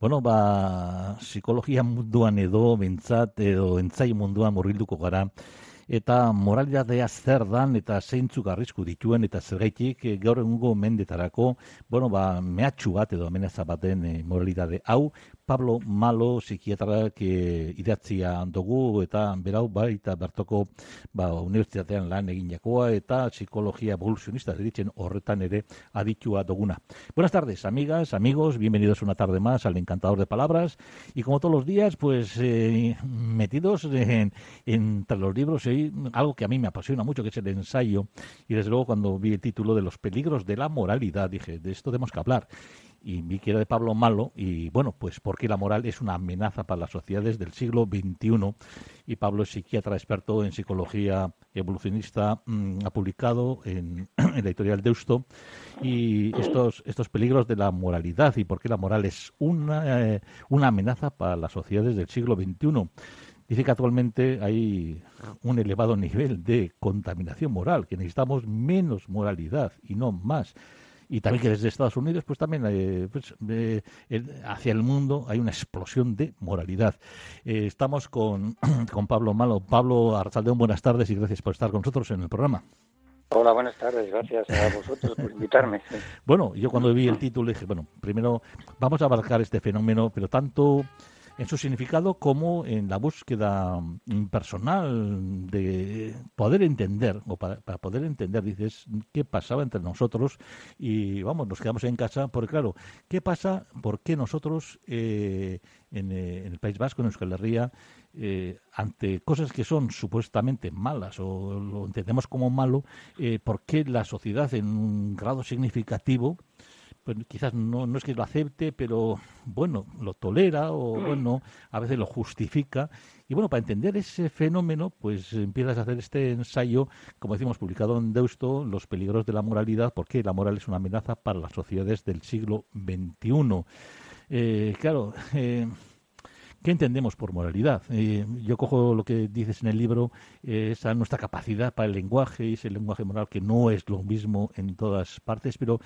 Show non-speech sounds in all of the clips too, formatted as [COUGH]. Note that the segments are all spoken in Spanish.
bueno, ba, psikologia munduan edo, bentsat, edo entzai munduan murrilduko gara, eta moralidadea zer dan eta zeintzuk arrisku dituen eta zergaitik e, gaur egungo mendetarako, bueno, ba, mehatxu bat edo amenaza baten e, moralidade hau, Pablo Malo psikiatrak e, idatzia dugu eta berau baita bertoko ba, unibertsitatean lan egin jakoa eta psikologia evoluzionista ditzen horretan ere aditua duguna. Buenas tardes, amigas, amigos, bienvenidos una tarde más al Encantador de Palabras y como todos los días, pues eh, metidos en, entre los libros algo que a mí me apasiona mucho, que es el ensayo y desde luego cuando vi el título de los peligros de la moralidad, dije, de esto tenemos que hablar y vi que era de Pablo Malo y bueno, pues porque la moral es una amenaza para las sociedades del siglo XXI y Pablo es psiquiatra experto en psicología evolucionista, mm, ha publicado en, [CLEARS THROAT] en, la editorial Deusto y estos, estos peligros de la moralidad y por qué la moral es una, eh, una amenaza para las sociedades del siglo XXI. Dice que actualmente hay un elevado nivel de contaminación moral, que necesitamos menos moralidad y no más y también que desde Estados Unidos, pues también eh, pues, eh, hacia el mundo hay una explosión de moralidad. Eh, estamos con, [CLEARS THROAT] con Pablo Malo. Pablo Arzaldeón, buenas tardes y gracias por estar con nosotros en el programa. Hola, buenas tardes. Gracias a vosotros por invitarme. [LAUGHS] Bueno, yo cuando vi el título dije, bueno, primero vamos a abarcar este fenómeno, pero tanto en su significado como en la búsqueda personal de poder entender, o para, para, poder entender, dices, qué pasaba entre nosotros y vamos, nos quedamos en casa, porque claro, ¿qué pasa? ¿Por qué nosotros eh, en, eh, el País Vasco, en Euskal Herria, eh, ante cosas que son supuestamente malas o lo entendemos como malo, eh, ¿por qué la sociedad en un grado significativo pues quizás no, no es que lo acepte, pero bueno, lo tolera o bueno, a veces lo justifica. Y bueno, para entender ese fenómeno, pues empiezas a hacer este ensayo, como decimos, publicado en Deusto, Los peligros de la moralidad, porque la moral es una amenaza para las sociedades del siglo XXI. Eh, claro, eh, ¿Qué entendemos por moralidad? Eh, yo cojo lo que dices en el libro, eh, esa nuestra capacidad para el lenguaje, ese lenguaje moral que no es lo mismo en todas partes, pero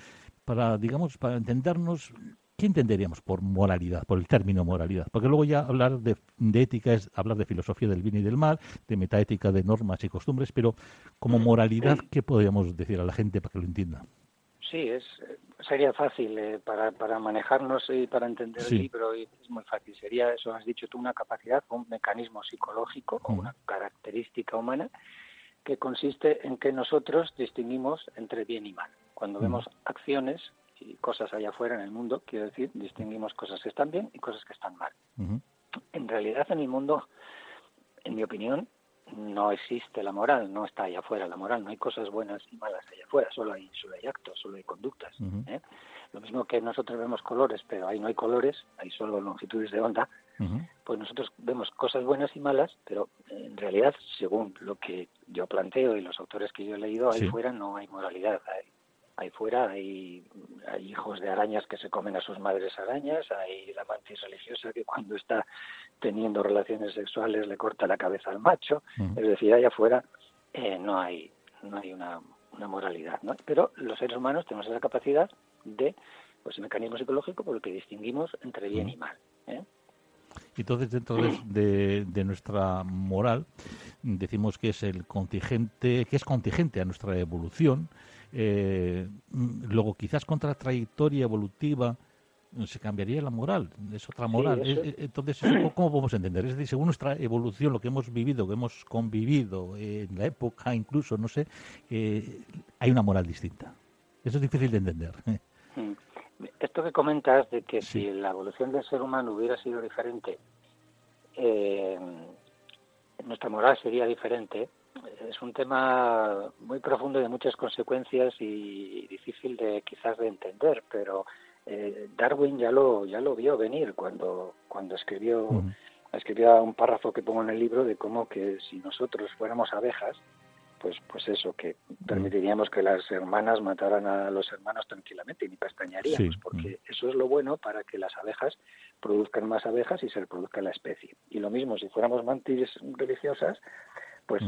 para, digamos, para entendernos, ¿qué entenderíamos por moralidad, por el término moralidad? Porque luego ya hablar de, de, ética es hablar de filosofía del bien y del mal, de metaética, de normas y costumbres, pero como moralidad, ¿qué podríamos decir a la gente para que lo entienda? Sí, es, sería fácil eh, para, para manejarnos y para entender Sí. el libro, y es muy fácil. Sería, eso has dicho tú, una capacidad, un mecanismo psicológico o una característica humana que consiste en que nosotros distinguimos entre bien y mal. Cuando vemos acciones y cosas allá afuera en el mundo, quiero decir, distinguimos cosas que están bien y cosas que están mal. En realidad, en el mundo, en mi opinión, no existe la moral, no está allá afuera la moral, no hay cosas buenas y malas allá afuera, solo hay, solo hay actos, solo hay conductas. ¿eh? Lo mismo que nosotros vemos colores, pero ahí no hay colores, hay solo longitudes de onda, pues nosotros vemos cosas buenas y malas, pero en realidad, según lo que yo planteo y los autores que yo he leído, ahí Sí. fuera no hay moralidad. Hay, ahí fuera hay, hay hijos de arañas que se comen a sus madres arañas, hay la mantis religiosa que cuando está teniendo relaciones sexuales le corta la cabeza al macho, es decir, allá afuera eh, no hay no hay una, una moralidad, ¿no? Pero los seres humanos tenemos esa capacidad de, pues, el mecanismo psicológico por el que distinguimos entre bien y mal. ¿eh? Entonces, dentro de, [CLEARS THROAT] de- de nuestra moral, decimos que es el contingente, que es contingente a nuestra evolución. Eh, mm, luego, quizás contra la trayectoria evolutiva mm, se cambiaría la moral, es otra moral. eso es- entonces, ¿eso ¿cómo, podemos entender? Es decir, según nuestra evolución, lo que hemos vivido, que hemos convivido eh, en la época, incluso, no sé, eh, hay una moral distinta. Eso es difícil de entender. ¿eh? Mm. Esto que comentas de que Sí. si la evolución del ser humano hubiera sido diferente, eh, nuestra moral sería diferente, es un tema muy profundo y de muchas consecuencias y difícil de quizás de entender, pero eh, Darwin ya lo ya lo vio venir cuando cuando escribió Ujú. escribía un párrafo que pongo en el libro de cómo que si nosotros fuéramos abejas, pues, pues eso, que permitiríamos que las hermanas mataran a los hermanos tranquilamente y ni pestañaríamos, porque eso es lo bueno para que las abejas produzcan más abejas y se reproduzca la especie. Y lo mismo, si fuéramos mantis religiosas, pues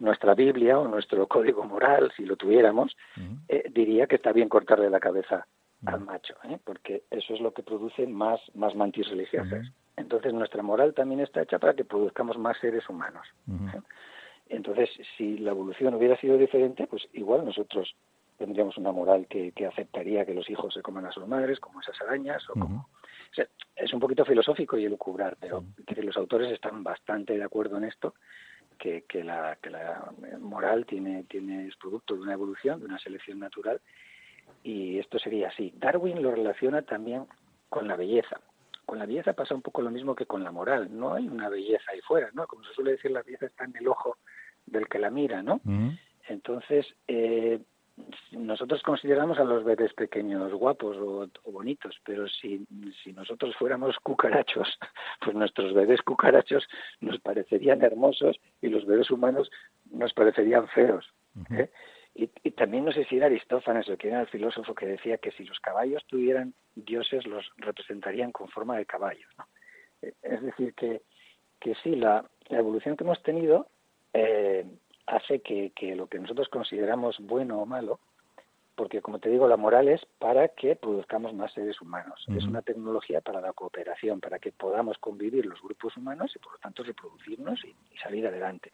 nuestra Biblia o nuestro código moral, si lo tuviéramos, eh, diría que está bien cortarle la cabeza al macho, ¿eh? porque eso es lo que produce más, más mantis religiosas. Entonces nuestra moral también está hecha para que produzcamos más seres humanos. ¿eh? Entonces, si la evolución hubiera sido diferente, pues igual nosotros tendríamos una moral que, aceptaría que los hijos se coman a sus madres, como esas arañas, o como... es un poquito filosófico y elucubrar, pero los autores están bastante de acuerdo en esto, que, que, la, que la moral tiene, tiene, es producto de una evolución, de una selección natural, y esto sería así. Darwin lo relaciona también con la belleza. Con la belleza pasa un poco lo mismo que con la moral. No hay una belleza ahí fuera, ¿no? Como se suele decir, la belleza está en el ojo del que la mira, ¿no? Entonces, eh, nosotros consideramos a los bebés pequeños guapos o, bonitos, pero si, si nosotros fuéramos cucarachos, [LAUGHS] pues nuestros bebés cucarachos nos parecerían hermosos y los bebés humanos nos parecerían feos. ¿eh? y, y, también no sé si era Aristófanes o que era el filósofo que decía que si los caballos tuvieran dioses los representarían con forma de caballo. ¿no? Eh, es decir, que, que sí, la, la evolución que hemos tenido eh, hace que, lo que nosotros consideramos bueno o malo, porque como te digo, la moral es para que produzcamos más seres humanos. Es una tecnología para la cooperación, para que podamos convivir los grupos humanos y por lo tanto reproducirnos y, salir adelante.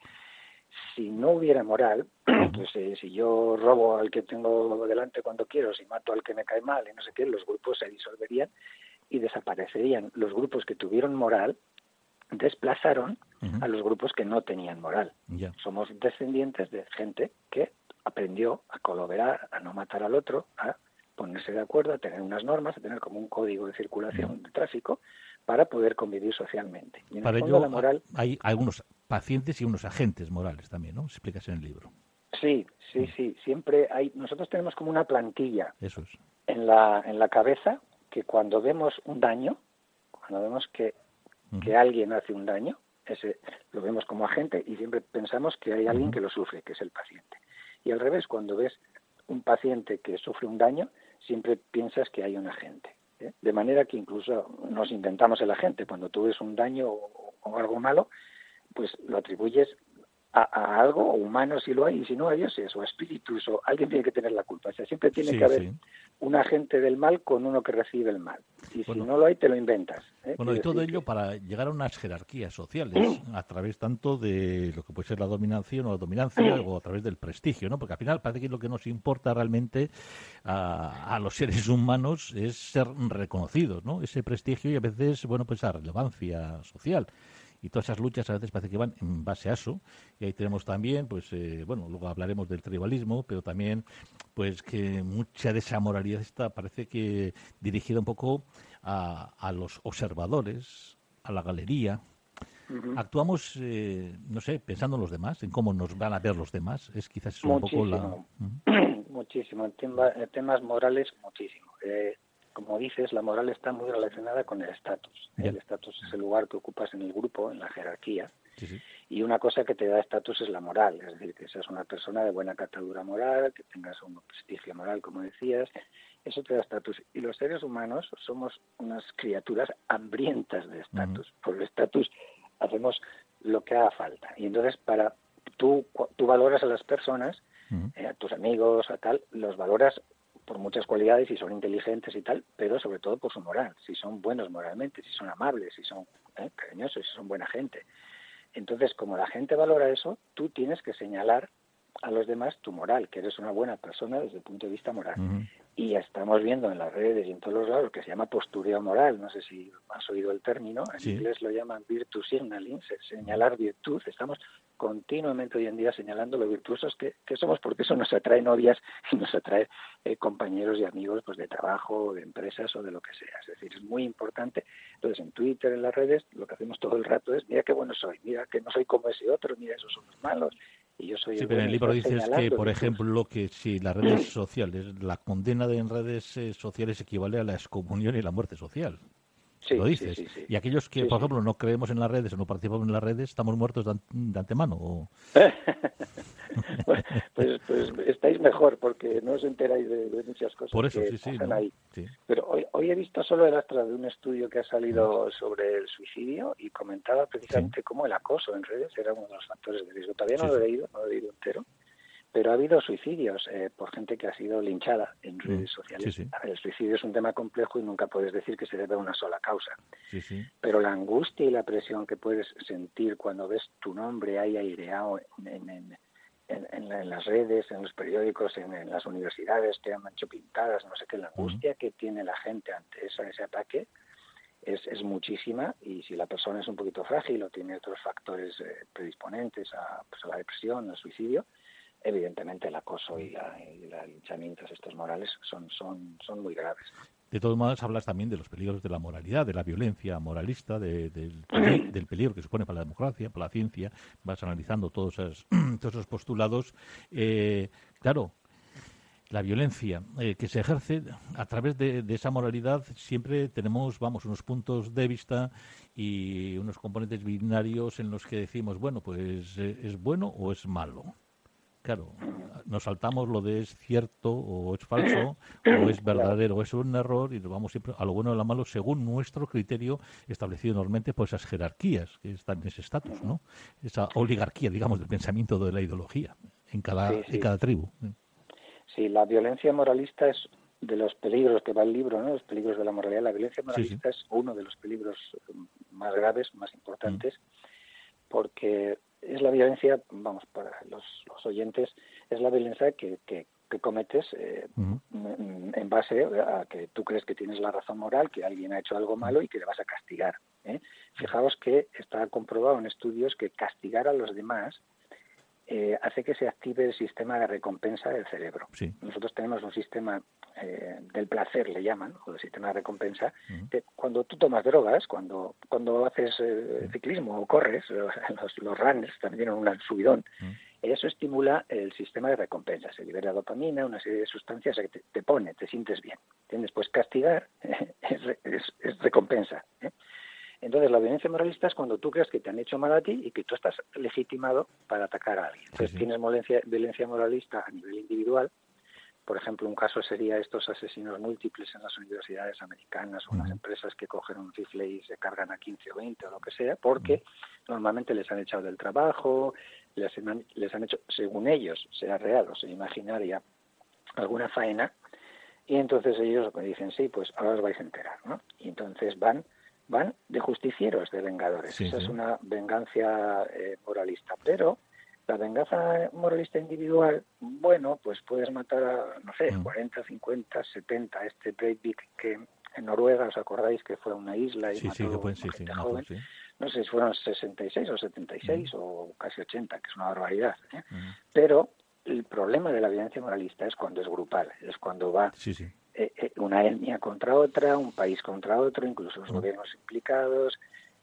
Si no hubiera moral, [CLEARS THROAT] pues eh, si yo robo al que tengo delante cuando quiero, si mato al que me cae mal y no sé qué, los grupos se disolverían y desaparecerían. Los grupos que tuvieron moral desplazaron a los grupos que no tenían moral. Somos descendientes de gente que aprendió a colaborar, a no matar al otro, a ponerse de acuerdo, a tener unas normas, a tener como un código de circulación de tráfico para poder convivir socialmente. para ello, la moral... hay algunos pacientes y unos agentes morales también, ¿no? Explicas en el libro. Sí, sí, sí. Siempre hay. Nosotros tenemos como una plantilla. Eso En la en la cabeza que cuando vemos un daño, cuando vemos que que alguien hace un daño, ese lo vemos como agente y siempre pensamos que hay alguien que lo sufre, que es el paciente. Y al revés, cuando ves un paciente que sufre un daño, siempre piensas que hay un agente. ¿eh? De manera que incluso nos inventamos el agente. Cuando tú ves un daño o, o algo malo, pues lo atribuyes a, algo humano si lo hay y si no a dioses o a espíritus o alguien tiene que tener la culpa. O sea, siempre tiene que haber un agente del mal con uno que recibe el mal. Y si no lo hay, te lo inventas. ¿eh? Bueno, y todo ello para llegar a unas jerarquías sociales [CLEARS THROAT] a través tanto de lo que puede ser la dominación o la dominancia [CLEARS THROAT] o a través del prestigio, ¿no? Porque al final parece que lo que nos importa realmente a, a los seres humanos es ser reconocidos, ¿no? Ese prestigio y a veces, bueno, pues a relevancia social y todas esas luchas a veces parece que van en base a eso. Y ahí tenemos también, pues, eh, bueno, luego hablaremos del tribalismo, pero también, pues, que mucha de esa moralidad está, parece que dirigida un poco a, a los observadores, a la galería. Actuamos, eh, no sé, pensando en los demás, en cómo nos van a ver los demás. Es quizás un poco la. Muchísimo. [CLEARS THROAT] En, temas morales, muchísimo. Eh, como dices, la moral está muy relacionada con el estatus. El estatus es el lugar que ocupas en el grupo, en la jerarquía. Y una cosa que te da estatus es la moral, es decir, que seas una persona de buena catadura moral, que tengas un prestigio moral, como decías, eso te da estatus. Y los seres humanos somos unas criaturas hambrientas de estatus. Por el estatus hacemos lo que haga falta. Y entonces, para tú, tú valoras a las personas, eh, a tus amigos, a tal, los valoras por muchas cualidades y son inteligentes y tal, pero sobre todo por su moral, si son buenos moralmente, si son amables, si son ¿eh? cariñosos, si son buena gente. Entonces, como la gente valora eso, tú tienes que señalar a los demás tu moral, que eres una buena persona desde el punto de vista moral. Y estamos viendo en las redes y en todos los lados que se llama postureo moral, no sé si has oído el término, en inglés lo llaman virtue signaling, señalar virtud. Estamos continuamente hoy en día señalando lo virtuosos que, somos, porque eso nos atrae novias y nos atrae eh, compañeros y amigos pues de trabajo, de empresas o de lo que sea. Es decir, es muy importante. Entonces, en Twitter, en las redes, lo que hacemos todo el rato es, mira qué bueno soy, mira que no soy como ese otro, mira esos son los malos. Y yo soy sí, pero en el libro dices que, por ejemplo, que si las redes [CLEARS THROAT] sociales, la condena de en redes eh, sociales equivale a la excomunión y la muerte social. Lo dices. y aquellos que, por ejemplo, no creemos en las redes o no participamos en las redes, estamos muertos de, antemano. [LAUGHS] pues, pues, estáis mejor porque no os enteráis de, muchas cosas por eso, que sí, pasan ahí. Pero hoy, hoy he visto solo el astra de un estudio que ha salido sobre el suicidio y comentaba precisamente cómo el acoso en redes era uno de los factores de riesgo. Todavía no lo he leído, no lo he leído entero pero ha habido suicidios eh, por gente que ha sido linchada en mm, redes sociales. el suicidio es un tema complejo y nunca puedes decir que se debe a una sola causa. pero la angustia y la presión que puedes sentir cuando ves tu nombre ahí aireado en, las redes, en los periódicos, en, las universidades, te han hecho pintadas, no sé qué, la angustia que tiene la gente ante ese ataque es, es, muchísima y si la persona es un poquito frágil o tiene otros factores eh, predisponentes a, pues, a la depresión, al suicidio, evidentemente el acoso y, la, los linchamientos estos morales son, son, son muy graves. De todos modos, hablas también de los peligros de la moralidad, de la violencia moralista, del, del, peligro que supone para la democracia, para la ciencia. Vas analizando todos esos, [CLEARS THROAT] todos esos postulados. Eh, claro, la violencia eh, que se ejerce a través de, esa moralidad siempre tenemos, vamos, unos puntos de vista y unos componentes binarios en los que decimos, bueno, pues eh, es bueno o es malo. Claro, nos saltamos lo de es cierto o es falso [COUGHS] o es verdadero o es un error y nos vamos siempre a lo bueno o a lo malo según nuestro criterio establecido normalmente por esas jerarquías que están en ese estatus, ¿no? Esa oligarquía, digamos, del pensamiento de la ideología en cada, En cada tribu. Sí, la violencia moralista es de los peligros que va el libro, ¿no? Los peligros de la moralidad. La violencia moralista es uno de los peligros más graves, más importantes, porque es la violencia, vamos, para los, oyentes, es la violencia que, que, cometes eh, en base a que tú crees que tienes la razón moral, que alguien ha hecho algo malo y que le vas a castigar. ¿eh? Fijaos que está comprobado en estudios que castigar a los demás eh, hace que se active el sistema de recompensa del cerebro. Nosotros tenemos un sistema eh, del placer, le llaman, o el sistema de recompensa, que cuando tú tomas drogas, cuando, cuando haces eh, ciclismo o corres, [LAUGHS] los, los, runners también tienen un subidón, eso estimula el sistema de recompensa, se libera dopamina, una serie de sustancias que te, pone, te sientes bien. ¿Entiendes? Pues castigar [LAUGHS] es, es recompensa. Entonces, la violencia moralista es cuando tú crees que te han hecho mal a ti y que tú estás legitimado para atacar a alguien. Entonces, tienes violencia, moralista a nivel individual. Por ejemplo, un caso sería estos asesinos múltiples en las universidades americanas o en las empresas que cogen un rifle y se cargan a 15 o 20 o lo que sea, porque normalmente les han echado del trabajo, les han, les han hecho, según ellos, sea real o sea imaginaria, alguna faena, y entonces ellos me dicen, sí, pues ahora os vais a enterar, ¿no? Y entonces van van de justicieros, de vengadores. Esa es una venganza eh, moralista. Pero la venganza moralista individual, bueno, pues puedes matar a, no sé, 40, 50, 70. Este Breivik que en Noruega, ¿os acordáis que fue una isla y mató a joven? No sé si fueron 66 o 76 o casi 80, que es una barbaridad. ¿eh? Pero el problema de la violencia moralista es cuando es grupal, es cuando va eh, eh, una etnia contra otra, un país contra otro, incluso los gobiernos implicados.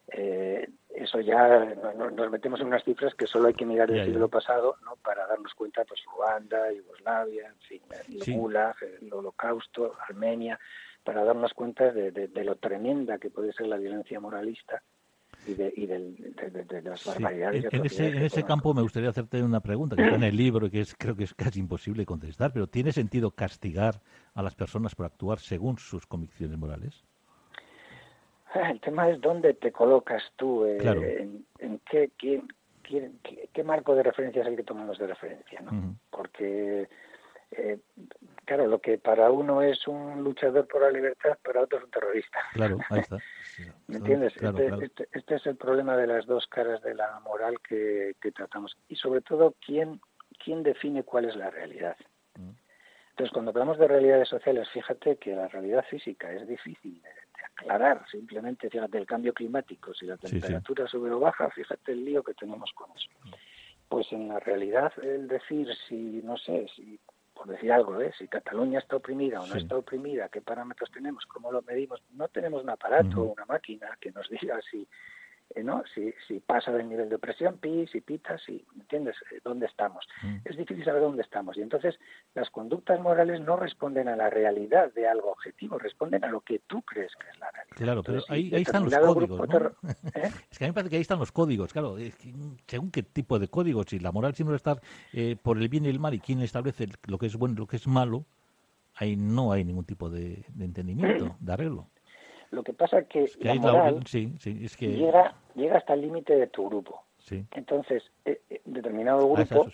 Eh, eso ya nos metemos en unas cifras que solo hay que mirar el siglo pasado ¿no? para darnos cuenta, pues Ruanda, Yugoslavia, en fin, el Gulag, el Holocausto, Armenia, para darnos cuenta de, lo tremenda que puede ser la violencia moralista y de, y de, las barbaridades. En, ese, en ese campo me gustaría hacerte una pregunta que está en el libro y que es, creo que es casi imposible contestar, pero ¿tiene sentido castigar a las personas por actuar según sus convicciones morales? El tema es dónde te colocas tú, eh, en, qué, qué, marco de referencia es el que tomamos de referencia, ¿no? Porque eh, claro, lo que para uno es un luchador por la libertad, para otro es un terrorista. Claro, ahí está. [LAUGHS] ¿Me entiendes? Este, este, este, es el problema de las dos caras de la moral que, tratamos. Y sobre todo, ¿quién, quién define cuál es la realidad? Entonces, cuando hablamos de realidades sociales, fíjate que la realidad física es difícil de, aclarar. Simplemente, fíjate, el cambio climático, si la temperatura sube o baja, fíjate el lío que tenemos con eso. Pues en la realidad, el decir si, no sé, si por decir algo, ¿eh? si Cataluña está oprimida o no está oprimida, qué parámetros tenemos, cómo lo medimos, no tenemos un aparato o una máquina que nos diga si ¿no? Si, si pasa del nivel de opresión, pi, si pita, si, ¿entiendes? Eh, ¿Dónde estamos? Mm. Es difícil saber dónde estamos. Y entonces las conductas morales no responden a la realidad de algo objetivo, responden a lo que tú crees que es la realidad. Claro, pero ahí, están los códigos, ¿eh? [LAUGHS] Es que a mí me parece que ahí están los códigos, claro, según qué tipo de códigos, si la moral siempre está por el bien y el mal y quién establece lo que es bueno y lo que es malo, ahí no hay ningún tipo de, entendimiento, [CLEARS THROAT] de arreglo. Lo que pasa es que, la moral llega, llega hasta el límite de tu grupo. Entonces, eh, eh, determinado ah, grupo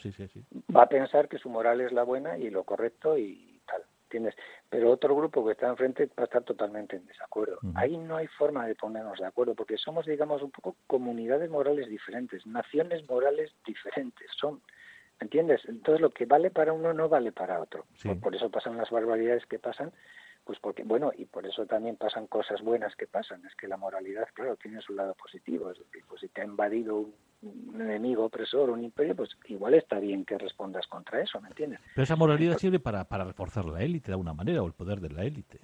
va a pensar que su moral es la buena y lo correcto y tal, ¿entiendes? Pero otro grupo que está enfrente va a estar totalmente en desacuerdo. Ahí no hay forma de ponernos de acuerdo porque somos, digamos, un poco comunidades morales diferentes, naciones morales diferentes. Son ¿Entiendes? Entonces lo que vale para uno no vale para otro. Por, eso pasan las barbaridades que pasan, pues porque, bueno, y por eso también pasan cosas buenas que pasan. Es que la moralidad, claro, tiene su lado positivo. Es decir, pues si te ha invadido un, enemigo opresor, un imperio, pues igual está bien que respondas contra eso, ¿me entiendes? Pero esa moralidad sirve para, para reforzar la élite de alguna manera, o el poder de la élite.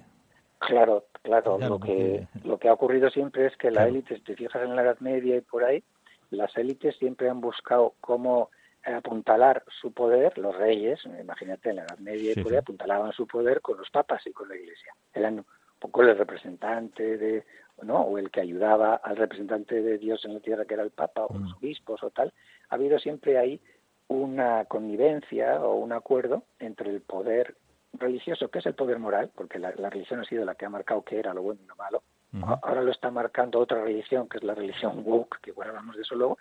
Claro, claro. lo, que, lo que ha ocurrido siempre es que la élite, si te fijas en la Edad Media y por ahí, las élites siempre han buscado cómo apuntalar su poder, los reyes, imagínate en la Edad Media y apuntalaban su poder con los papas y con la Iglesia. Eran un poco el representante de, ¿no? o el que ayudaba al representante de Dios en la tierra que era el Papa o los mm. obispos o tal. Ha habido siempre ahí una connivencia o un acuerdo entre el poder religioso, que es el poder moral, porque la, religión ha sido la que ha marcado qué era lo bueno y lo malo. Ahora lo está marcando otra religión, que es la religión woke, que bueno, hablamos de eso luego,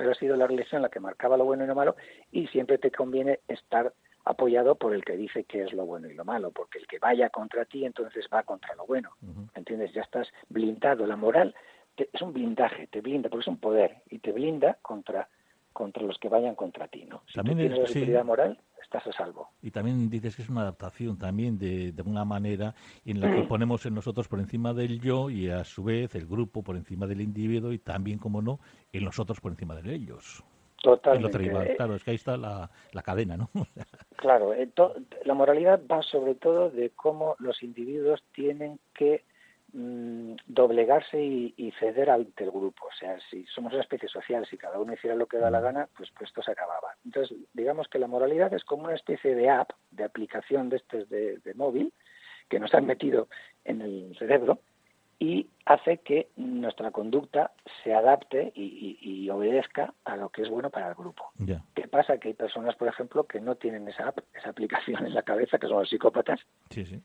pero ha sido la religión la que marcaba lo bueno y lo malo y siempre te conviene estar apoyado por el que dice que es lo bueno y lo malo, porque el que vaya contra ti entonces va contra lo bueno. ¿Entiendes? Ya estás blindado. La moral es un blindaje, te blinda, porque es un poder y te blinda contra contra los que vayan contra ti, ¿no? Si También tienes es, autoridad moral, estás a salvo. Y también dices que es una adaptación también de, de una manera en la que [CLEARS THROAT] ponemos en nosotros por encima del yo y a su vez el grupo por encima del individuo y también, como no, en nosotros por encima de ellos. Totalmente. claro, es que ahí está la, la cadena, ¿no? [LAUGHS] claro, eh, la moralidad va sobre todo de cómo los individuos tienen que Mm, doblegarse y, ceder ante el grupo. O sea, si somos una especie social, si cada uno hiciera lo que da la gana, pues, pues esto se acababa. Entonces, digamos que la moralidad es como una especie de app, de aplicación de este de, de móvil, que nos han metido en el cerebro y hace que nuestra conducta se adapte y, obedezca a lo que es bueno para el grupo. ¿Qué pasa? Que hay personas, por ejemplo, que no tienen esa, esa aplicación [LAUGHS] en la cabeza, que son los psicópatas,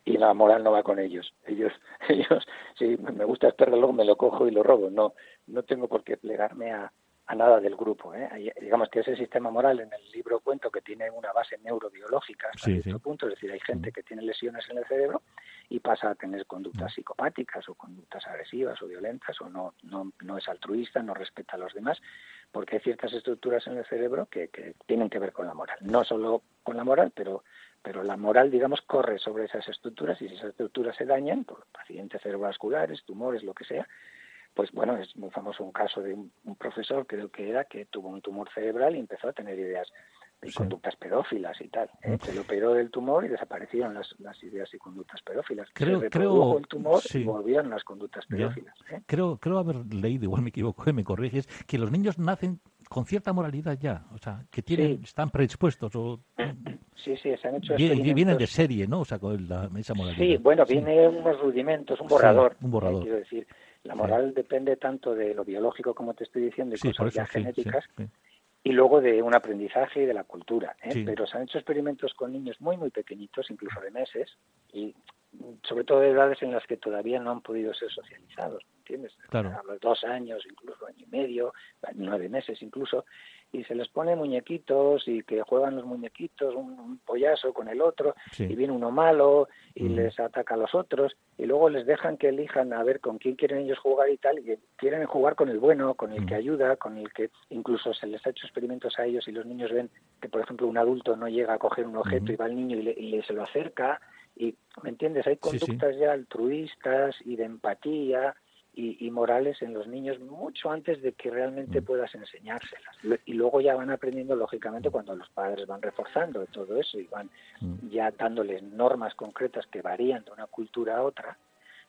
y la moral no va con ellos. Ellos, [LAUGHS] ellos, si me gusta el perro, luego me lo cojo y lo robo. No, no tengo por qué plegarme a, a nada del grupo. ¿eh? Digamos que ese sistema moral en el libro cuento que tiene una base neurobiológica hasta cierto punto, es decir, hay gente que tiene lesiones en el cerebro y pasa a tener conductas psicopáticas o conductas agresivas o violentas o no, no, no es altruista, no respeta a los demás, porque hay ciertas estructuras en el cerebro que, que tienen que ver con la moral. No solo con la moral, pero pero la moral, digamos, corre sobre esas estructuras y si esas estructuras se dañan por pacientes cerebrovasculares, tumores, lo que sea, pues bueno, es muy famoso un caso de un, profesor, creo que era, que tuvo un tumor cerebral y empezó a tener ideas y conductas pedófilas y tal. ¿eh? Se lo operó del tumor y desaparecieron las, las ideas y conductas pedófilas. Creo, Se creo el tumor y volvieron las conductas pedófilas. ¿eh? Creo, creo haber leído, igual me equivoco, [LAUGHS] me corriges, que los niños nacen con cierta moralidad ya, o sea, que tienen, están predispuestos o Sí, sí, se han hecho Vienen de serie, ¿no? O sea, con esa moralidad. Sí, bueno, viene unos rudimentos, un borrador. un borrador. quiero decir, la moral depende tanto de lo biológico, como te estoy diciendo, y cosas ya genéticas, y luego de un aprendizaje y de la cultura. ¿eh? Pero se han hecho experimentos con niños muy, muy pequeñitos, incluso de meses, y sobre todo de edades en las que todavía no han podido ser socializados, ¿entiendes? Claro. A los dos años, incluso año y medio, nueve meses incluso, y se les pone muñequitos y que juegan los muñequitos, un, pollazo con el otro, y viene uno malo y mm. les ataca a los otros, y luego les dejan que elijan a ver con quién quieren ellos jugar y tal, y quieren jugar con el bueno, con el que mm. ayuda, con el que incluso se les ha hecho experimentos a ellos y los niños ven que, por ejemplo, un adulto no llega a coger un objeto y va el niño y, le, se lo acerca, y, ¿me entiendes? Hay conductas ya altruistas y de empatía, y, morales en los niños mucho antes de que realmente mm. puedas enseñárselas. Y luego ya van aprendiendo, lógicamente, cuando los padres van reforzando todo eso y van mm. ya dándoles normas concretas que varían de una cultura a otra,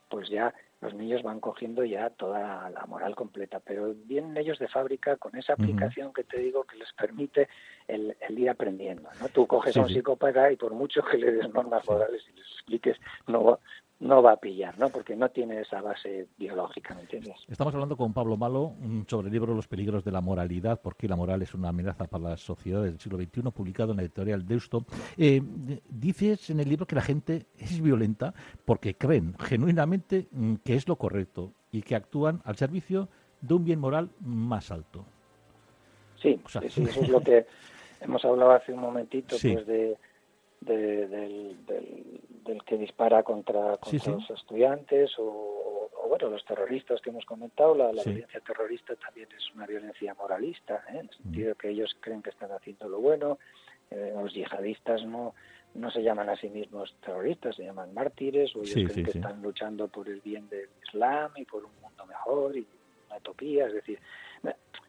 pues ya los niños van cogiendo ya toda la moral completa, pero vienen ellos de fábrica con esa aplicación que te digo que les permite el, ir aprendiendo. ¿no? Tú coges a un psicópata y por mucho que le des normas morales y les expliques, no, no va a pillar, ¿no? Porque no tiene esa base biológica, ¿me entiendes? Estamos hablando con Pablo Malo sobre el libro Los peligros de la moralidad, porque la moral es una amenaza para las sociedades del siglo XXI, publicado en la editorial Deusto. Eh, dices en el libro que la gente es violenta porque creen genuinamente mm, que es lo correcto y que actúan al servicio de un bien moral más alto. Sí, eso es [LAUGHS] lo que hemos hablado hace un momentito, pues de del, del, que dispara contra, los estudiantes o, bueno, los terroristas que hemos comentado. La, violencia terrorista también es una violencia moralista, ¿eh? en el sentido de que ellos creen que están haciendo lo bueno. Eh, los yihadistas no no se llaman a sí mismos terroristas, se llaman mártires o ellos creen que están luchando por el bien del Islam y por un mundo mejor y una utopía. Es decir,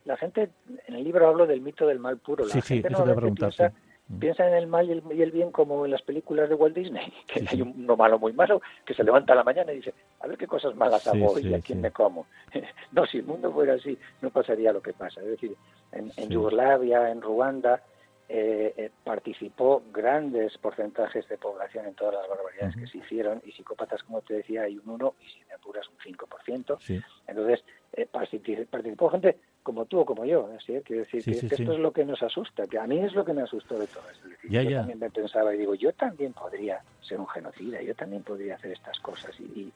la gente, en el libro hablo del mito del mal puro. La gente no Mm. Piensa en el mal y el, bien como en las películas de Walt Disney, [LAUGHS] que hay uno malo muy malo que se levanta a la mañana y dice, a ver qué cosas malas hago y a quién me como. [LAUGHS] no, si el mundo fuera así, no pasaría lo que pasa. Es decir, en, Yugoslavia, en Ruanda, eh, eh, participó grandes porcentajes de población en todas las barbaridades que se hicieron y psicópatas, como te decía, hay un 1 y si me apuras un 5%. Entonces, eh, participó gente como tú o como yo. Así, quiero decir que, esto es lo que nos asusta, que a mí es lo que me asustó de todo esto. yo también me pensaba y digo, yo también podría ser un genocida, yo también podría hacer estas cosas y,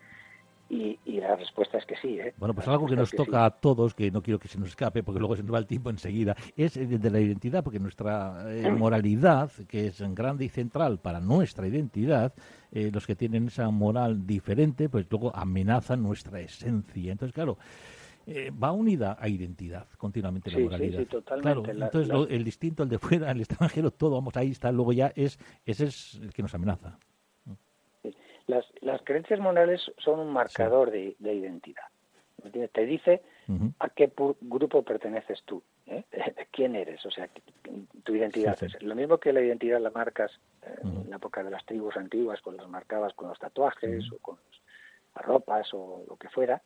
y, y, la respuesta es que sí. ¿eh? Bueno, pues algo que nos toca a todos, que no quiero que se nos escape, porque luego se nos va el tiempo enseguida, es de la identidad, porque nuestra eh, moralidad, que es grande y central para nuestra identidad, eh, los que tienen esa moral diferente, pues luego amenazan nuestra esencia. Entonces, claro, eh, va unida a identidad continuamente la moralidad. Sí, totalmente. Claro, entonces el distinto, el de fuera, el extranjero, todo, vamos, ahí está, luego ya es, ese es el que nos amenaza. Las, las creencias morales son un marcador de, identidad. Te dice a qué grupo perteneces tú, ¿eh? [LAUGHS] quién eres, o sea, tu identidad. Es lo mismo que la identidad la marcas eh, en la época de las tribus antiguas, cuando las marcabas con los tatuajes o con las ropas o lo que fuera.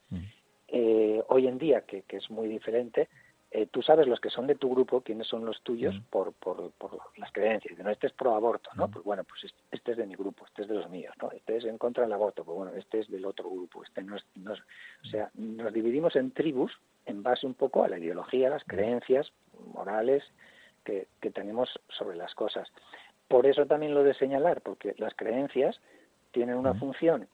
Eh, hoy en día, que, es muy diferente, eh, tú sabes los que son de tu grupo, quiénes son los tuyos por, por, por las creencias. No, este es pro aborto, ¿no? Pues bueno, pues este es de mi grupo, este es de los míos, ¿no? Este es en contra del aborto, pues bueno, este es del otro grupo, este no es, no o sea, nos dividimos en tribus en base un poco a la ideología, las creencias morales que, que tenemos sobre las cosas. Por eso también lo de señalar, porque las creencias tienen una función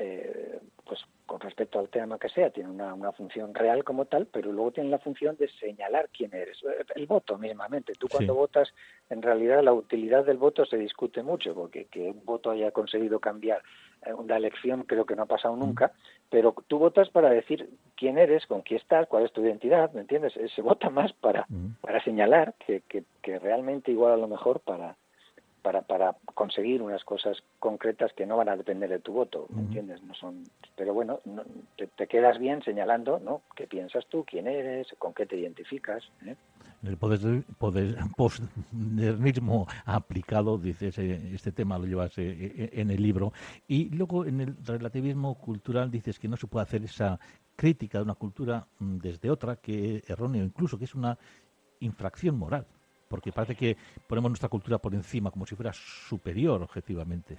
eh, pues con respecto al tema que sea, tiene una, una, función real como tal, pero luego tiene la función de señalar quién eres. El voto mismamente. Tú cuando votas, en realidad la utilidad del voto se discute mucho, porque que un voto haya conseguido cambiar eh, una elección creo que no ha pasado nunca, pero tú votas para decir quién eres, con quién estás, cuál es tu identidad, ¿me entiendes? Se vota más para, para señalar que, que, que realmente igual a lo mejor para para, para conseguir unas cosas concretas que no van a depender de tu voto, ¿me entiendes? No son, pero bueno, te, quedas bien señalando, ¿no? ¿Qué piensas tú? ¿Quién eres? ¿Con qué te identificas? ¿eh? El poder, poder postmodernismo aplicado, dices, este tema lo llevas eh, eh, en el libro. Y luego en el relativismo cultural dices que no se puede hacer esa crítica de una cultura mm, desde otra, que es erróneo, incluso que es una infracción moral porque parece que ponemos nuestra cultura por encima, como si fuera superior objetivamente.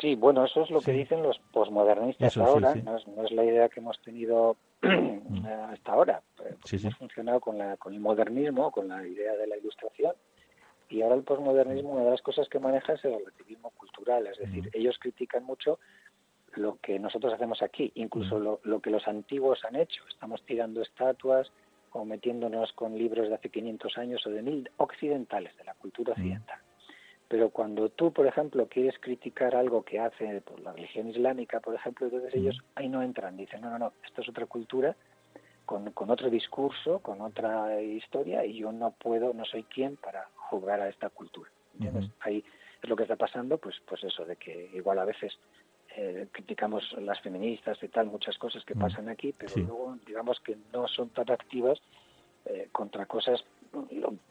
Sí, bueno, eso es lo que dicen los posmodernistas ahora, No, es, la idea que hemos tenido [CLEARS THROAT] mm. hasta ahora. hemos funcionado con, la, con el modernismo, con la idea de la ilustración, y ahora el posmodernismo, una de las cosas que maneja es el relativismo cultural, es decir, mm. ellos critican mucho lo que nosotros hacemos aquí, incluso mm. lo, lo que los antiguos han hecho. Estamos tirando estatuas, o metiéndonos con libros de hace 500 años o de mil occidentales, de la cultura mm. occidental. Pero cuando tú, por ejemplo, quieres criticar algo que hace pues, la religión islámica, por ejemplo, entonces mm. ellos ahí no entran, dicen, no, no, no, esto es otra cultura, con, con, otro discurso, con otra historia, y yo no puedo, no soy quien para juzgar a esta cultura. Ahí es lo que está pasando, pues, pues eso, de que igual a veces eh, criticamos las feministas y tal, muchas cosas que mm. pasan aquí, pero luego digamos que no son tan activas eh, contra cosas,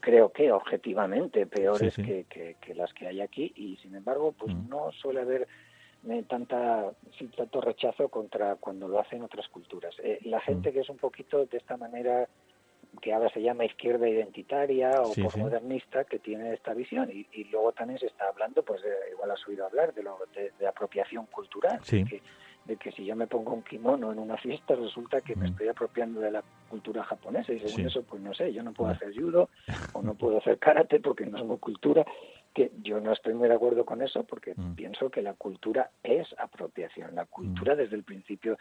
creo que objetivamente peores Que, que, las que hay aquí y sin embargo pues mm. no suele haber tanta tanto rechazo contra cuando lo hacen otras culturas. Eh, la gente mm. que es un poquito de esta manera que ahora se llama izquierda identitaria o postmodernista que tiene esta visión. Y, luego también se está hablando pues igual has oído hablar de, lo, de, apropiación cultural. De que si yo me pongo un kimono en una fiesta resulta que me estoy apropiando de la cultura japonesa. Y según eso pues no sé yo no puedo hacer judo o no puedo hacer karate porque no es mi cultura. Que yo no estoy muy de acuerdo con eso porque mm. pienso que la cultura es apropiación. La cultura mm. desde el principio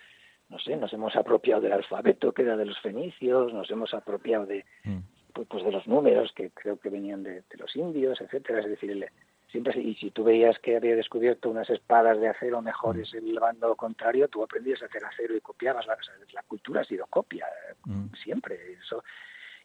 no sé nos hemos apropiado del alfabeto que era de los fenicios nos hemos apropiado de mm. pues, pues, de los números que creo que venían de, de los indios etcétera es decir el, siempre y si tú veías que había descubierto unas espadas de acero mejores en el bando contrario, tú aprendías a hacer acero y copiabas. La, la cultura ha sido copia, mm. siempre. Eso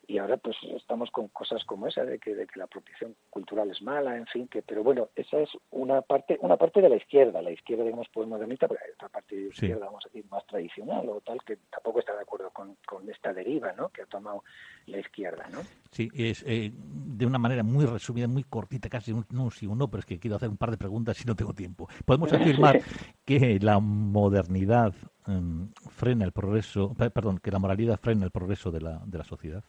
y ahora pues estamos con cosas como esa de que, de que la apropiación cultural es mala, en fin, que pero bueno, esa es una parte una parte de la izquierda, la izquierda digamos pues modernista, pero hay otra parte de la izquierda, vamos a decir, más tradicional o tal, que tampoco está de acuerdo con, con esta deriva ¿no? que ha tomado la izquierda. ¿no? Sí, es eh, de una manera muy resumida, muy cortita, casi un, no sí no, pero es que quiero hacer un par de preguntas y no tengo tiempo. Podemos [LAUGHS] afirmar que la modernidad em, frena el progreso, perdón, que la moralidad frena el progreso de la, de la sociedad.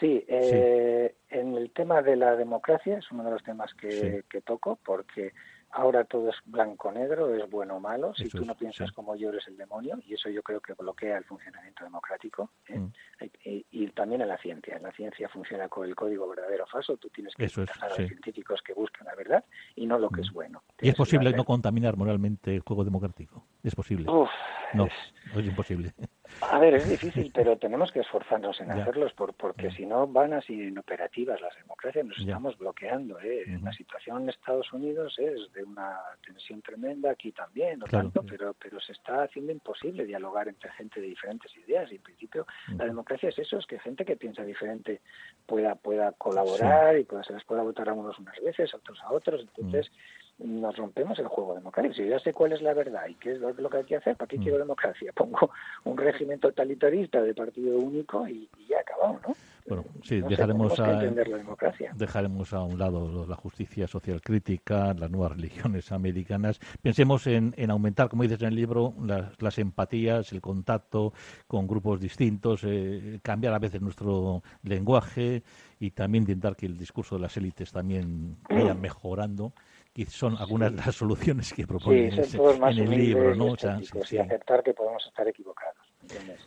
Sí, eh, en el tema de la democracia es uno de los temas que, que toco porque ahora todo es blanco-negro, es bueno o malo. Si tú no piensas como yo, eres el demonio, y eso yo creo que bloquea el funcionamiento democrático. ¿eh? Mm. Y, también en la ciencia. En la ciencia funciona con el código verdadero o falso. Tú tienes que a los científicos que buscan la verdad y no lo que es mm. bueno. ¿Y es posible no contaminar moralmente el juego democrático? ¿Es posible? no, es imposible. A ver, es [LAUGHS] difícil, pero tenemos que esforzarnos en hacerlos por, porque si no van así inoperativas las democracias, nos estamos bloqueando. ¿eh? La situación en Estados Unidos es de una tensión tremenda, aquí también, no tanto, pero, pero se está haciendo imposible dialogar entre gente de diferentes ideas. Y en principio la democracia es eso, es que gente que piensa diferente pueda, pueda colaborar y pueda, se les pueda votar a unos unas veces, a otros a otros. Entonces, nos rompemos el juego democrático. Si yo ya sé cuál es la verdad y qué es lo, que hay que hacer, ¿para qué quiero democracia? [LAUGHS] Pongo un régimen totalitarista de partido único y, ya acabamos, ¿no? Bueno, sí, dejaremos, a, dejaremos a un lado la justicia social crítica, las nuevas religiones americanas. Pensemos en, aumentar, como dices en el libro, las, empatías, el contacto con grupos distintos, eh, cambiar a veces nuestro lenguaje y también intentar que el discurso de las élites también vaya mejorando que son algunas de las soluciones que propone en, el libro, ¿no? y aceptar que podemos estar equivocados.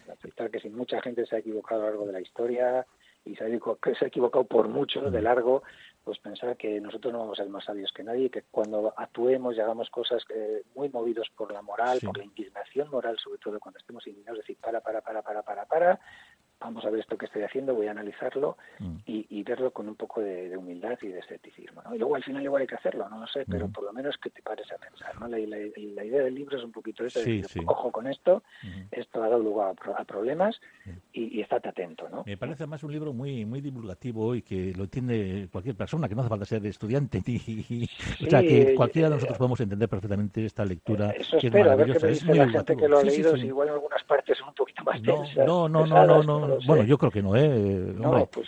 Aceptar que si mucha gente se ha equivocado a lo largo de la historia y se ha, equivocado por mucho de mm. largo, pues pensar que nosotros no vamos a ser más sabios que nadie, que cuando actuemos y hagamos cosas eh, muy movidos por la moral, por la indignación moral, sobre todo cuando estemos indignados, decir, para, para, para, para, para, para, vamos a ver esto que estoy haciendo, voy a analizarlo mm. y, verlo con un poco de, humildad y de escepticismo. ¿no? Y luego al final igual hay que hacerlo, no lo sé, pero mm. por lo menos que te pares a pensar. ¿no? La, idea del libro es un poquito esa, de decir, ojo con esto, mm. esto ha dado lugar a, problemas y, estate atento. ¿no? Me parece además un libro muy muy divulgativo y que lo entiende cualquier persona, que no hace falta ser estudiante. [LAUGHS] Ni, o sea, que cualquiera de nosotros podemos entender perfectamente esta lectura. Eso que espero, a ver qué dice la gente que lo ha leído, igual en algunas partes son un poquito más tensas. No, no, no, no, no, bueno, yo creo que no, ¿eh? Hombre, pues,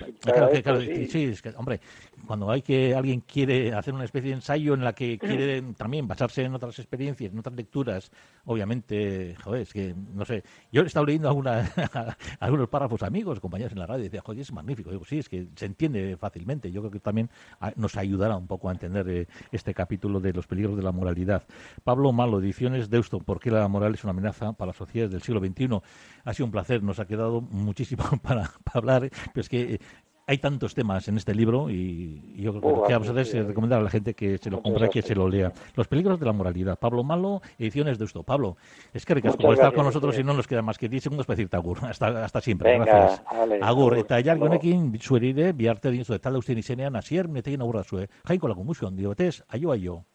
sí. hombre, cuando hay que alguien quiere hacer una especie de ensayo en la que quiere también basarse en otras experiencias, en otras lecturas, obviamente, joder, es que, no sé, yo he estado leyendo alguna, [LAUGHS] algunos párrafos amigos, compañeros en la radio, y decía, joder, es magnífico. Digo, sí, es que se entiende fácilmente. Yo creo que también nos ayudará un poco a entender eh, este capítulo de los peligros de la moralidad. Pablo Malo, Ediciones Deusto, ¿por qué la moral es una amenaza para las sociedades del siglo XXI? Ha sido un placer, nos ha quedado muchísimo [LAUGHS] para, hablar, pero es que eh, hay tantos temas en este libro y, yo creo que lo que vamos a hacer es recomendar a la gente que se lo compre que se lo lea. Los peligros de la moralidad. Pablo Malo, ediciones de esto. Pablo, es que ricasco por estar con nosotros y no nos queda más que 10 segundos para decirte agur. [LAUGHS] Hasta, hasta siempre. Gracias. agur. Eta jargonekin zuerire, biharte dinzu eta lausten izenean, asier, netekin aurra zue. Jaiko lagun musion, diotez, aio aio.